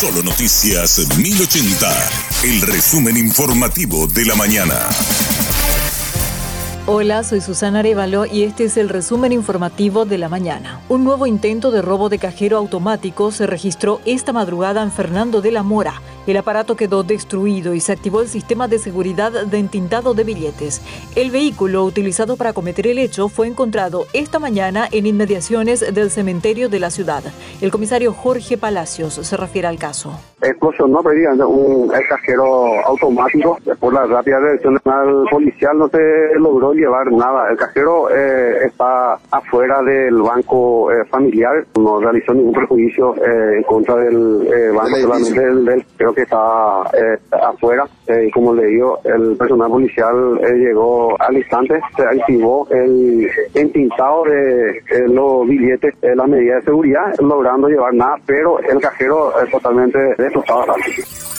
Solo Noticias 1080, el resumen informativo de la mañana. Hola, soy Susana Arevalo y este es el resumen informativo de la mañana. Un nuevo intento de robo de cajero automático se registró esta madrugada en Fernando de la Mora. El aparato quedó destruido y se activó el sistema de seguridad de entintado de billetes. El vehículo utilizado para cometer el hecho fue encontrado esta mañana en inmediaciones del cementerio de la ciudad. El comisario Jorge Palacios se refiere al caso. Explosionó un cajero automático. Por la rápida reacción del policial no se logró llevar nada. El cajero eh, está afuera del banco eh, familiar. No realizó ningún perjuicio eh, en contra del banco, solamente del, creo que estaba eh, afuera. Eh, como le digo, el personal policial eh, llegó al instante, se activó el entintado de los billetes, la medida de seguridad, logrando llevar nada, pero el cajero es totalmente destrozado.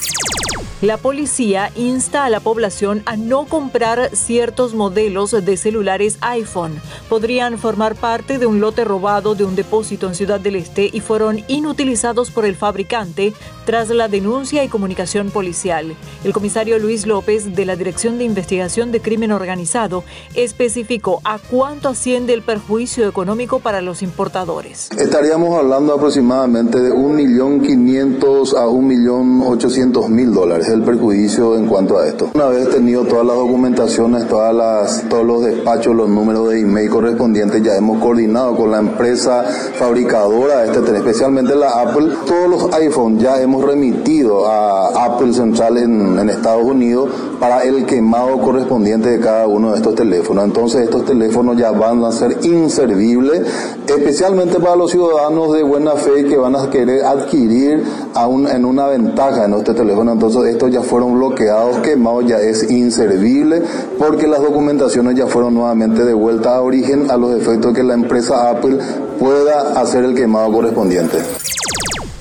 La policía insta a la población a no comprar ciertos modelos de celulares iPhone. Podrían formar parte de un lote robado de un depósito en Ciudad del Este y fueron inutilizados por el fabricante tras la denuncia y comunicación policial. El comisario Luis López de la Dirección de Investigación de Crimen Organizado especificó a cuánto asciende el perjuicio económico para los importadores. Estaríamos hablando aproximadamente de 1.500.000 a 1.800.000 dólares el perjuicio en cuanto a esto. Una vez tenido todas las documentaciones, todas las, todos los despachos, los números de email correspondientes, ya hemos coordinado con la empresa fabricadora de este especialmente la Apple. Todos los iPhone ya hemos remitido a Apple Central en, Estados Unidos para el quemado correspondiente de cada uno de estos teléfonos. Entonces estos teléfonos ya van a ser inservibles, especialmente para los ciudadanos de buena fe que van a querer adquirir en una ventaja en este teléfono. Entonces estos ya fueron bloqueados, quemados, ya es inservible porque las documentaciones ya fueron nuevamente de vuelta a origen a los efectos que la empresa Apple pueda hacer el quemado correspondiente.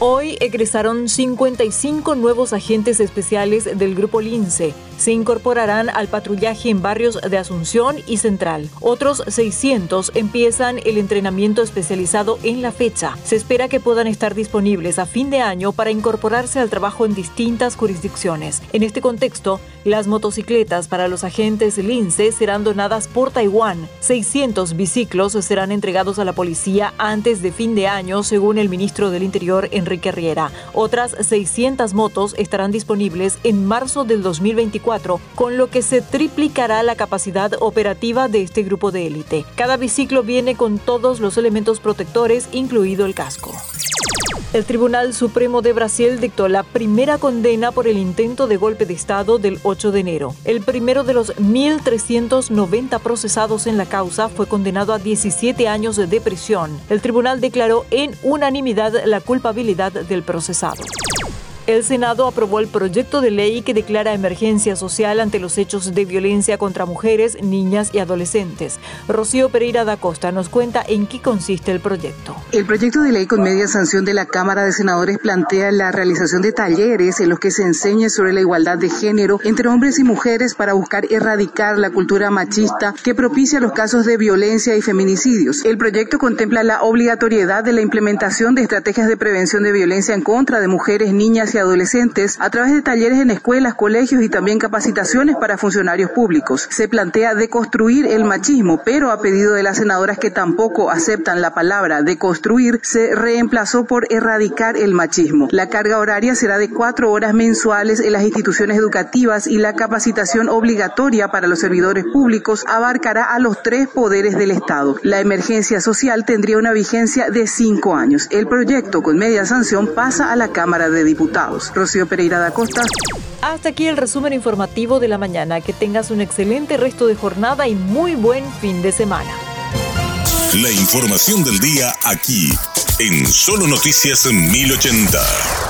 Hoy egresaron 55 nuevos agentes especiales del Grupo Lince. Se incorporarán al patrullaje en barrios de Asunción y Central. Otros 600 empiezan el entrenamiento especializado en la fecha. Se espera que puedan estar disponibles a fin de año para incorporarse al trabajo en distintas jurisdicciones. En este contexto, las motocicletas para los agentes Lince serán donadas por Taiwán. 600 biciclos serán entregados a la policía antes de fin de año, según el ministro del Interior, Enrique Otras 600 motos estarán disponibles en marzo del 2024, con lo que se triplicará la capacidad operativa de este grupo de élite. Cada biciclo viene con todos los elementos protectores, incluido el casco. El Tribunal Supremo de Brasil dictó la primera condena por el intento de golpe de Estado del 8 de enero. El primero de los 1.390 procesados en la causa fue condenado a 17 años de prisión. El tribunal declaró en unanimidad la culpabilidad del procesado. El Senado aprobó el proyecto de ley que declara emergencia social ante los hechos de violencia contra mujeres, niñas y adolescentes. Rocío Pereira da Costa nos cuenta en qué consiste el proyecto. El proyecto de ley con media sanción de la Cámara de Senadores plantea la realización de talleres en los que se enseñe sobre la igualdad de género entre hombres y mujeres para buscar erradicar la cultura machista que propicia los casos de violencia y feminicidios. El proyecto contempla la obligatoriedad de la implementación de estrategias de prevención de violencia en contra de mujeres, niñas y adolescentes a través de talleres en escuelas, colegios y también capacitaciones para funcionarios públicos. Se plantea deconstruir el machismo, pero a pedido de las senadoras que tampoco aceptan la palabra deconstruir, se reemplazó por erradicar el machismo. La carga horaria será de cuatro horas mensuales en las instituciones educativas y la capacitación obligatoria para los servidores públicos abarcará a los tres poderes del Estado. La emergencia social tendría una vigencia de cinco años. El proyecto con media sanción pasa a la Cámara de Diputados. Rocío Pereira da Costa. Hasta aquí el resumen informativo de la mañana. Que tengas un excelente resto de jornada y muy buen fin de semana. La información del día aquí, en Solo Noticias 1080.